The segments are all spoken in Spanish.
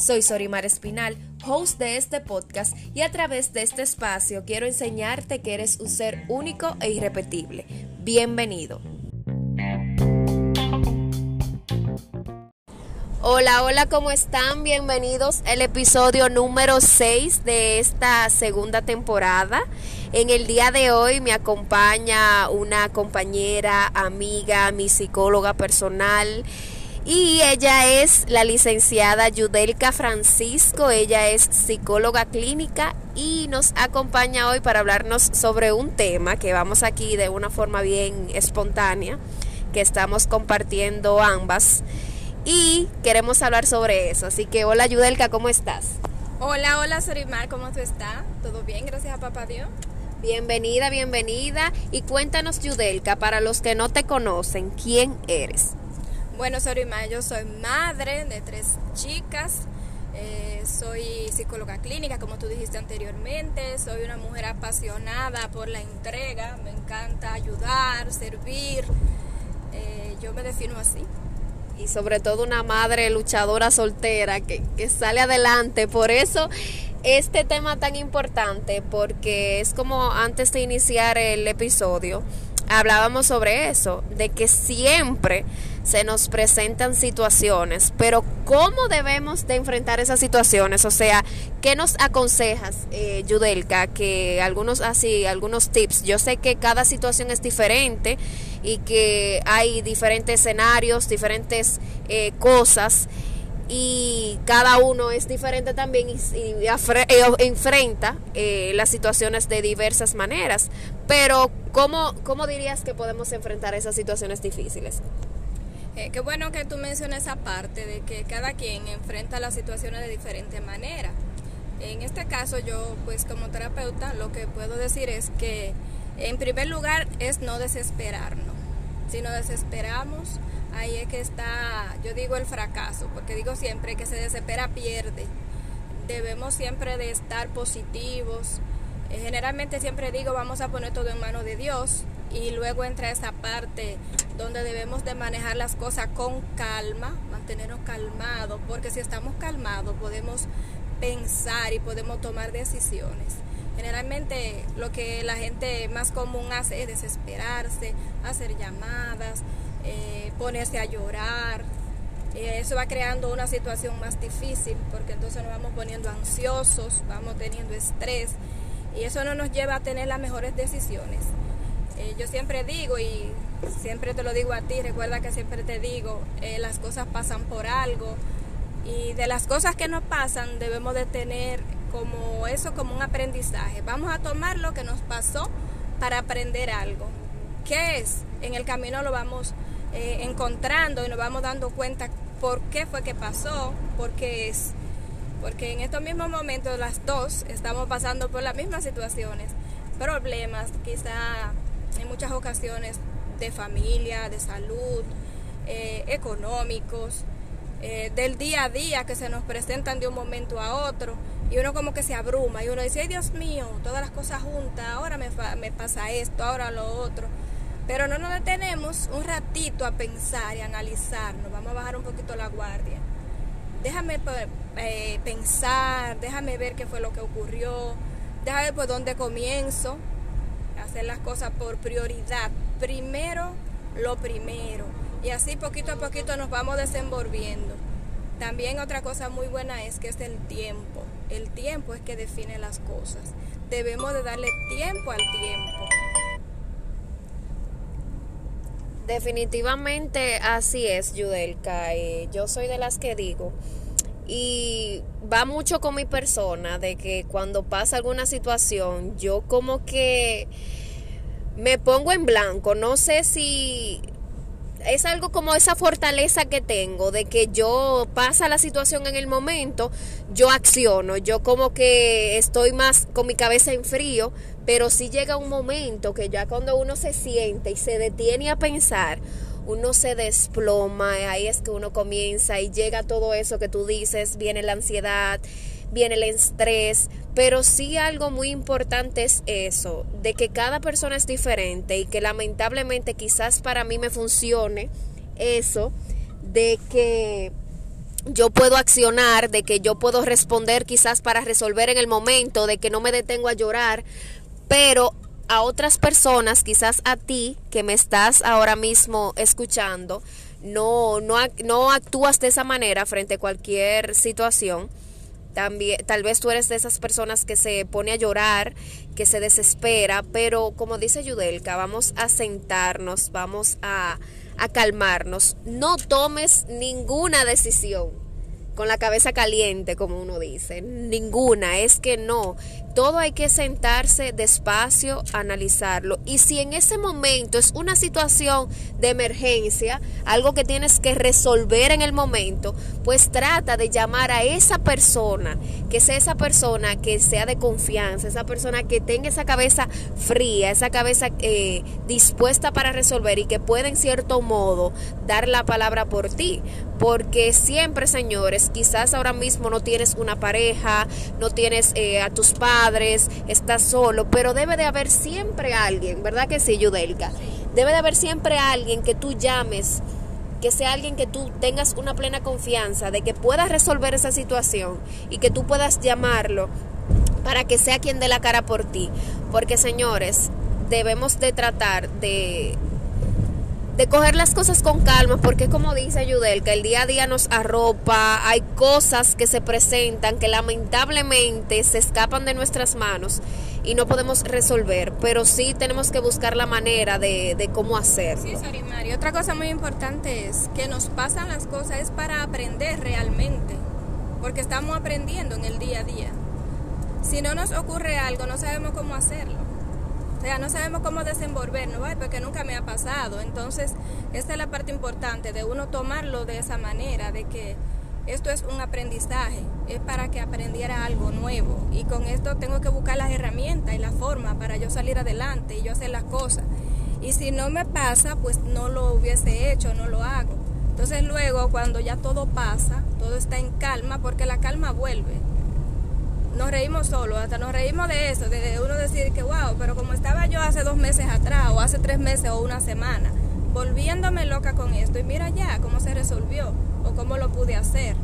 Soy Sorimar Espinal, host de este podcast y a través de este espacio quiero enseñarte que eres un ser único e irrepetible. Bienvenido. Hola, hola, ¿cómo están? Bienvenidos al episodio número 6 de esta segunda temporada. En el día de hoy me acompaña una compañera, amiga, mi psicóloga personal y ella es la licenciada Yudelka Francisco, ella es psicóloga clínica y nos acompaña hoy para hablarnos sobre un tema que vamos aquí de una forma bien espontánea, que estamos compartiendo ambas y queremos hablar sobre eso. Así que hola Yudelka, ¿cómo estás? Hola, hola Sorimar, ¿cómo tú estás? ¿Todo bien? Gracias a papá Dios. Bienvenida, bienvenida y cuéntanos Yudelka, para los que no te conocen, ¿quién eres? Bueno, Sorima, yo soy madre de tres chicas. Eh, soy psicóloga clínica, como tú dijiste anteriormente. Soy una mujer apasionada por la entrega. Me encanta ayudar, servir. Eh, yo me defino así. Y sobre todo una madre luchadora soltera que sale adelante. Por eso este tema tan importante, porque es como antes de iniciar el episodio hablábamos sobre eso, de que siempre se nos presentan situaciones, pero ¿cómo debemos de enfrentar esas situaciones? O sea, ¿qué nos aconsejas, eh, Yudelka? Que algunos así, algunos tips. Yo sé que cada situación es diferente y que hay diferentes escenarios, diferentes eh, cosas y cada uno es diferente también y, eh, enfrenta eh, las situaciones de diversas maneras. Pero ¿cómo, ¿cómo dirías que podemos enfrentar esas situaciones difíciles? Eh, qué bueno que tú mencionas esa parte de que cada quien enfrenta las situaciones de diferente manera. En este caso yo, pues como terapeuta, lo que puedo decir es que en primer lugar es no desesperarnos. Si nos desesperamos, ahí es que está, yo digo el fracaso, porque digo siempre que se desespera pierde. Debemos siempre de estar positivos. Eh, generalmente siempre digo vamos a poner todo en manos de Dios y luego entra esa parte donde debemos de manejar las cosas con calma, mantenernos calmados, porque si estamos calmados podemos pensar y podemos tomar decisiones. Generalmente lo que la gente más común hace es desesperarse, hacer llamadas, eh, ponerse a llorar. Eh, eso va creando una situación más difícil porque entonces nos vamos poniendo ansiosos, vamos teniendo estrés y eso no nos lleva a tener las mejores decisiones. Eh, yo siempre digo y siempre te lo digo a ti, recuerda que siempre te digo, las cosas pasan por algo y de las cosas que nos pasan debemos de tener como eso, como un aprendizaje. Vamos a tomar lo que nos pasó para aprender algo. ¿Qué es? En el camino lo vamos eh, encontrando y nos vamos dando cuenta por qué fue que pasó, por qué es. Porque en estos mismos momentos las dos estamos pasando por las mismas situaciones, problemas, quizá en muchas ocasiones de familia, de salud, eh, económicos, eh, del día a día que se nos presentan de un momento a otro y uno como que se abruma y uno dice, ay Dios mío, todas las cosas juntas, ahora me, me pasa esto, ahora lo otro. Pero no nos detenemos un ratito a pensar y analizarnos, vamos a bajar un poquito la guardia. Déjame eh, pensar, déjame ver qué fue lo que ocurrió, déjame ver por dónde comienzo, hacer las cosas por prioridad. Primero lo primero. Y así poquito a poquito nos vamos desenvolviendo. También otra cosa muy buena es que es el tiempo. El tiempo es que define las cosas. Debemos de darle tiempo al tiempo. Definitivamente así es, Yudelka. Eh, yo soy de las que digo, y va mucho con mi persona, de que cuando pasa alguna situación, yo como que me pongo en blanco. No sé si es algo como esa fortaleza que tengo de que yo pasa la situación en el momento, yo acciono, yo como que estoy más con mi cabeza en frío, pero si llega un momento que ya cuando uno se siente y se detiene a pensar, uno se desploma, ahí es que uno comienza y llega todo eso que tú dices, viene la ansiedad, viene el estrés, pero sí algo muy importante es eso, de que cada persona es diferente y que lamentablemente quizás para mí me funcione eso de que yo puedo accionar, de que yo puedo responder quizás para resolver en el momento, de que no me detengo a llorar, pero a otras personas, quizás a ti que me estás ahora mismo escuchando, no, no, no actúas de esa manera frente a cualquier situación. También, tal vez tú eres de esas personas que se pone a llorar, que se desespera, pero como dice Yudelka, vamos a sentarnos, vamos a, a calmarnos. No tomes ninguna decisión con la cabeza caliente, como uno dice. Ninguna, es que no. Todo hay que sentarse despacio, analizarlo. Y si en ese momento es una situación de emergencia, algo que tienes que resolver en el momento, pues trata de llamar a esa persona, que sea esa persona que sea de confianza, esa persona que tenga esa cabeza fría, esa cabeza eh, dispuesta para resolver y que pueda en cierto modo dar la palabra por ti. Porque siempre, señores, quizás ahora mismo no tienes una pareja, no tienes eh, a tus padres, estás solo, pero debe de haber siempre alguien, ¿verdad que sí, Yudelka? Debe de haber siempre alguien que tú llames, que sea alguien que tú tengas una plena confianza de que puedas resolver esa situación y que tú puedas llamarlo para que sea quien dé la cara por ti. Porque señores, debemos de tratar de de coger las cosas con calma, porque como dice Yudel, que el día a día nos arropa, hay cosas que se presentan que lamentablemente se escapan de nuestras manos y no podemos resolver, pero sí tenemos que buscar la manera de, cómo hacerlo. Sí, Mari. Otra cosa muy importante es que nos pasan las cosas es para aprender realmente, porque estamos aprendiendo en el día a día. Si no nos ocurre algo, no sabemos cómo hacerlo. O sea, no sabemos cómo desenvolvernos, porque nunca me ha pasado. Entonces, esta es la parte importante de uno tomarlo de esa manera, de que esto es un aprendizaje, es para que aprendiera algo nuevo. Y con esto tengo que buscar las herramientas y la forma para yo salir adelante y yo hacer las cosas. Y si no me pasa, pues no lo hubiese hecho, no lo hago. Entonces luego, cuando ya todo pasa, todo está en calma, porque la calma vuelve nos reímos solo, hasta nos reímos de eso, de uno decir que, wow, pero como estaba yo hace dos meses atrás, o hace tres meses, o una semana, volviéndome loca con esto, y mira ya cómo se resolvió, o cómo lo pude hacer.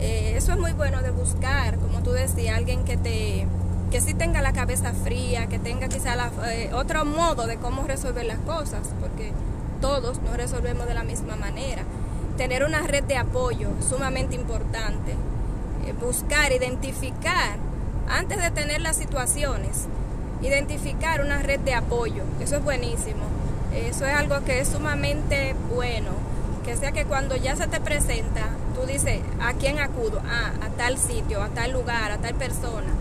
Eh, eso es muy bueno de buscar, como tú decías, alguien que te que sí tenga la cabeza fría, que tenga quizá eh, otro modo de cómo resolver las cosas, porque todos no resolvemos de la misma manera. Tener una red de apoyo sumamente importante. Eh, buscar, identificar, antes de tener las situaciones, identificar una red de apoyo. Eso es buenísimo. Eso es algo que es sumamente bueno. Que sea que cuando ya se te presenta, tú dices, ¿a quién acudo? Ah, a tal sitio, a tal lugar, a tal persona.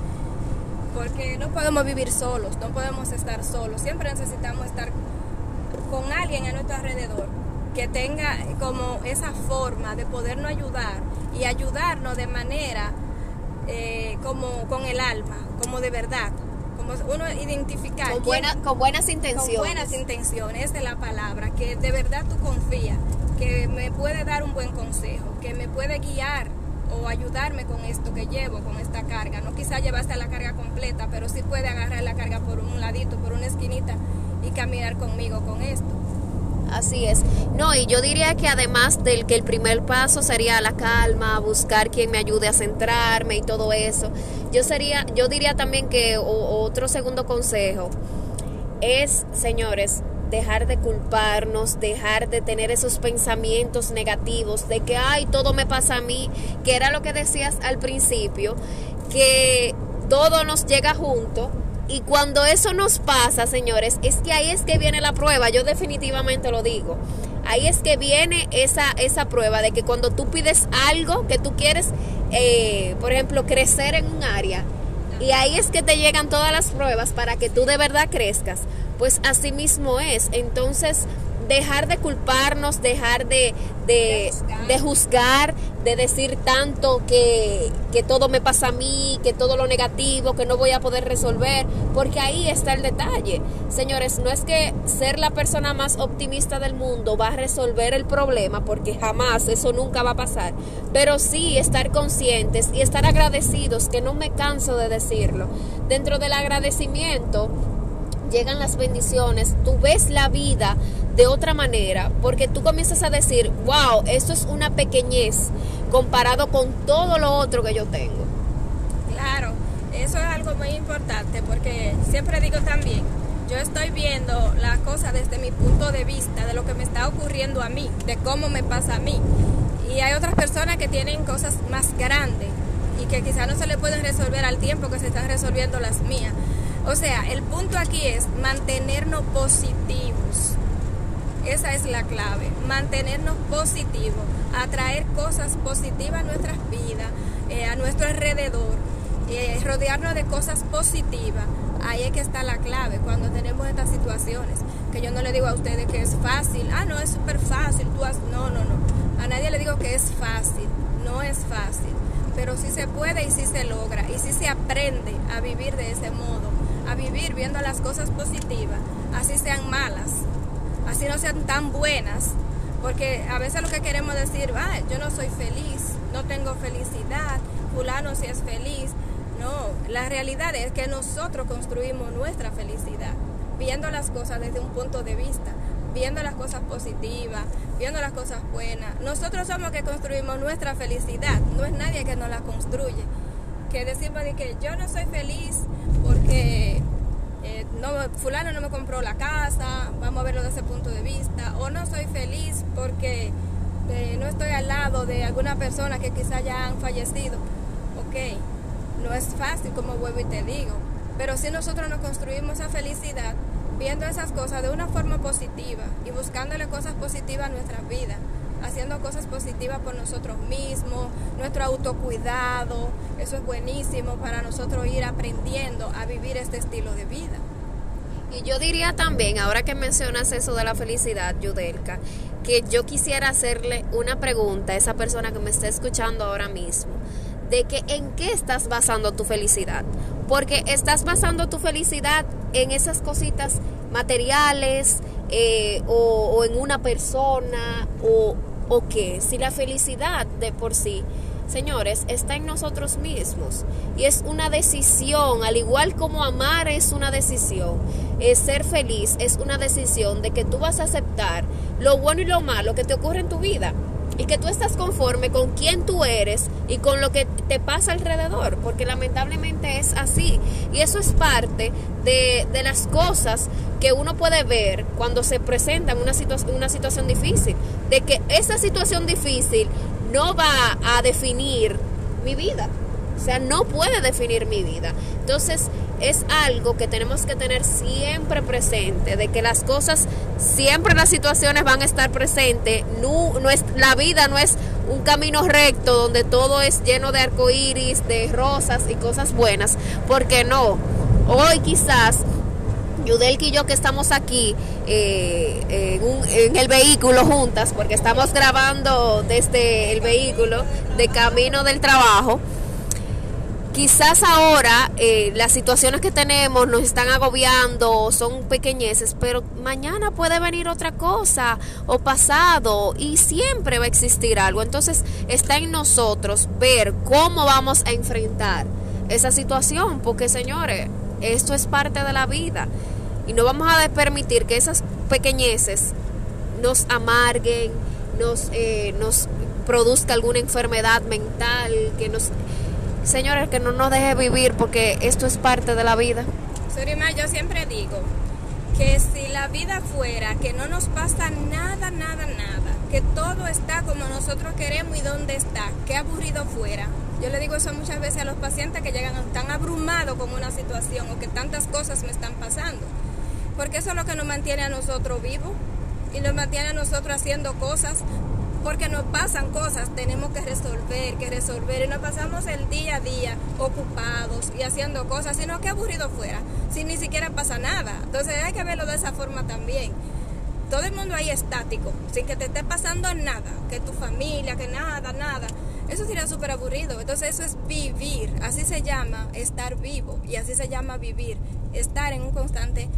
Porque no podemos vivir solos, no podemos estar solos. Siempre necesitamos estar con alguien a nuestro alrededor que tenga como esa forma de podernos ayudar y ayudarnos de manera eh, como con el alma, como de verdad, como uno identificar. Con, con buenas intenciones. Con buenas intenciones, es la palabra, que de verdad tú confías, que me puede dar un buen consejo, que me puede guiar o ayudarme con esto que llevo, con esta carga. No quizá llevaste la carga completa, pero sí puede agarrar la carga por un ladito, por una esquinita y caminar conmigo con esto. Así es. No, y yo diría que además del que el primer paso sería la calma, buscar quien me ayude a centrarme y todo eso. Yo sería, yo diría también que otro segundo consejo es, señores, dejar de culparnos, dejar de tener esos pensamientos negativos de que, ay, todo me pasa a mí, que era lo que decías al principio, que todo nos llega junto y cuando eso nos pasa, señores, es que ahí es que viene la prueba, yo definitivamente lo digo. Ahí es que viene esa, esa prueba de que cuando tú pides algo que tú quieres, eh, por ejemplo, crecer en un área, y ahí es que te llegan todas las pruebas para que tú de verdad crezcas, pues así mismo es. Entonces, dejar de culparnos, dejar de, de, de, juzgar. de decir tanto que, que todo me pasa a mí, que todo lo negativo, que no voy a poder resolver, porque ahí está el detalle. Señores, no es que ser la persona más optimista del mundo va a resolver el problema, porque jamás, eso nunca va a pasar, pero sí estar conscientes y estar agradecidos, que no me canso de decirlo. Dentro del agradecimiento, llegan las bendiciones, tú ves la vida de otra manera, porque tú comienzas a decir, wow, esto es una pequeñez comparado con todo lo otro que yo tengo. Claro, eso es algo muy importante, porque siempre digo también, yo estoy viendo la cosa desde mi punto de vista, de lo que me está ocurriendo a mí, de cómo me pasa a mí. Y hay otras personas que tienen cosas más grandes y que quizás no se le pueden resolver al tiempo que se están resolviendo las mías. O sea, el punto aquí es mantenernos positivos. Esa es la clave, mantenernos positivos, atraer cosas positivas a nuestras vidas, eh, a nuestro alrededor, eh, rodearnos de cosas positivas. Ahí es que está la clave cuando tenemos estas situaciones. Que yo no le digo a ustedes que es fácil, ah, no, es súper fácil, tú has... no, no, no. A nadie le digo que es fácil, no es fácil, pero sí se puede y sí se logra y sí se aprende a vivir de ese modo a vivir viendo las cosas positivas, así sean malas, así no sean tan buenas, porque a veces lo que queremos decir, ah, yo no soy feliz, no tengo felicidad, fulano si es feliz. No, la realidad es que nosotros construimos nuestra felicidad, viendo las cosas desde un punto de vista, viendo las cosas positivas, viendo las cosas buenas. Nosotros somos que construimos nuestra felicidad, no es nadie que nos la construye. Que decimos de que yo no soy feliz porque fulano no me compró la casa, vamos a verlo desde ese punto de vista, o no soy feliz porque eh, no estoy al lado de alguna persona que quizá ya han fallecido. Ok, no es fácil como vuelvo y te digo, pero si nosotros nos construimos esa felicidad viendo esas cosas de una forma positiva y buscándole cosas positivas a nuestra vida haciendo cosas positivas por nosotros mismos, nuestro autocuidado, eso es buenísimo para nosotros ir aprendiendo a vivir este estilo de vida. Y yo diría también, ahora que mencionas eso de la felicidad, Yudelka, que yo quisiera hacerle una pregunta a esa persona que me está escuchando ahora mismo, de que en qué estás basando tu felicidad. Porque estás basando tu felicidad en esas cositas materiales eh, o, o en una persona o o qué? Si la felicidad de por sí, señores, está en nosotros mismos y es una decisión, al igual como amar es una decisión, es ser feliz es una decisión de que tú vas a aceptar lo bueno y lo malo que te ocurre en tu vida y que tú estás conforme con quién tú eres y con lo que te pasa alrededor, porque lamentablemente es así. Y eso es parte de, de las cosas que uno puede ver cuando se presenta en una, una situación difícil, de que esa situación difícil no va a definir mi vida. O sea, no puede definir mi vida. Entonces, es algo que tenemos que tener siempre presente, de que las cosas, siempre las situaciones van a estar presentes. No, no es, la vida no es un camino recto donde todo es lleno de arcoíris, de rosas y cosas buenas, porque no. Hoy quizás Yudelki y yo que estamos aquí eh, en, el vehículo juntas, porque estamos grabando desde el vehículo de camino del trabajo, Quizás ahora eh, las situaciones que tenemos nos están agobiando, son pequeñeces, pero mañana puede venir otra cosa o pasado y siempre va a existir algo. Entonces está en nosotros ver cómo vamos a enfrentar esa situación, porque señores, esto es parte de la vida y no vamos a permitir que esas pequeñeces nos amarguen, nos, eh, nos produzca alguna enfermedad mental, que nos señores, que no nos deje vivir porque esto es parte de la vida. Surima, yo siempre digo que si la vida fuera que no nos pasa nada, nada, nada, que todo está como nosotros queremos y dónde está, qué aburrido fuera. Yo le digo eso muchas veces a los pacientes que llegan tan abrumados con una situación o que tantas cosas me están pasando. Porque eso es lo que nos mantiene a nosotros vivos y nos mantiene a nosotros haciendo cosas porque nos pasan cosas, tenemos que resolver, que resolver, y nos pasamos el día a día ocupados y haciendo cosas, sino que aburrido fuera, si ni siquiera pasa nada. Entonces hay que verlo de esa forma también. todo el mundo ahí estático, sin que te esté pasando nada, que tu familia, que nada, nada. Eso sería súper aburrido. Entonces eso es vivir. Así se llama estar vivo y así se llama vivir. Estar en un constante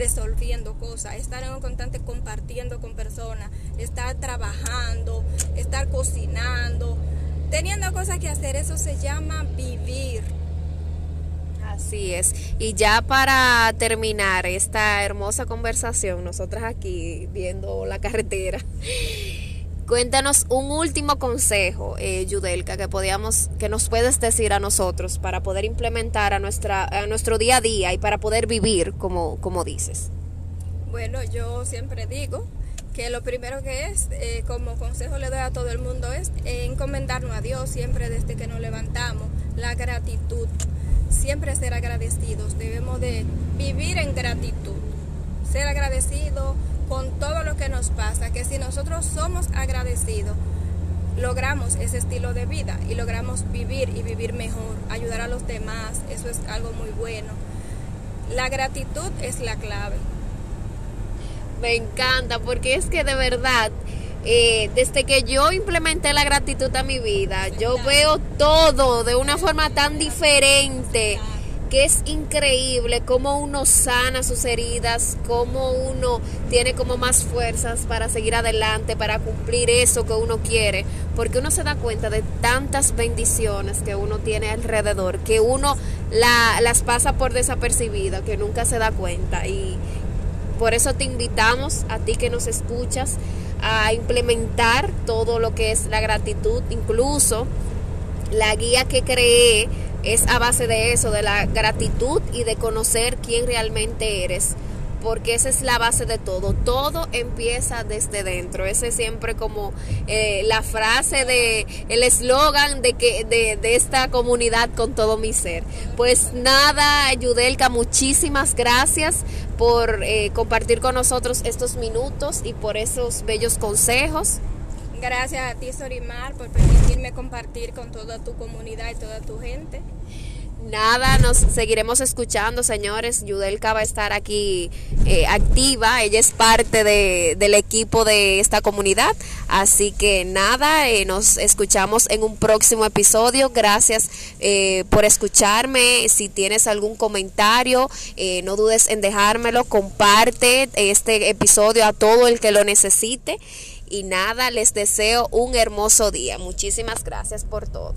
resolviendo cosas, estar en un constante compartiendo con personas, estar trabajando, estar cocinando, teniendo cosas que hacer. Eso se llama vivir. Así es. Y ya para terminar esta hermosa conversación, nosotras aquí viendo la carretera, cuéntanos un último consejo, eh, Yudelka, que podíamos, que nos puedes decir a nosotros para poder implementar a nuestra, a nuestro día a día y para poder vivir como, como dices. Bueno, yo siempre digo que lo primero que es, eh, como consejo le doy a todo el mundo, es encomendarnos a Dios siempre desde que nos levantamos, la gratitud. Siempre ser agradecidos, debemos de vivir en gratitud, ser agradecidos con todo lo que nos pasa, que si nosotros somos agradecidos, logramos ese estilo de vida y logramos vivir y vivir mejor, ayudar a los demás, eso es algo muy bueno. La gratitud es la clave. Me encanta porque es que de verdad eh, desde que yo implementé la gratitud a mi vida, yo veo todo de una forma tan diferente que es increíble cómo uno sana sus heridas, cómo uno tiene como más fuerzas para seguir adelante, para cumplir eso que uno quiere, porque uno se da cuenta de tantas bendiciones que uno tiene alrededor, que uno las pasa por desapercibida, que nunca se da cuenta. Y por eso te invitamos a ti que nos escuchas a implementar todo lo que es la gratitud, incluso la guía que creé es a base de eso, de la gratitud y de conocer quién realmente eres porque esa es la base de todo. Todo empieza desde dentro. Ese es siempre como eh, la frase de el eslogan de que de, de, esta comunidad con todo mi ser. Pues nada, Yudelka, muchísimas gracias por eh, compartir con nosotros estos minutos y por esos bellos consejos. Gracias a ti, Sorimar, por permitirme compartir con toda tu comunidad y toda tu gente. Nada, nos seguiremos escuchando, señores. Yudelka va a estar aquí eh, activa. Ella es parte de, del equipo de esta comunidad. Así que nada, eh, nos escuchamos en un próximo episodio. Gracias eh, por escucharme. Si tienes algún comentario, eh, no dudes en dejármelo. Comparte este episodio a todo el que lo necesite. Y nada, les deseo un hermoso día. Muchísimas gracias por todo.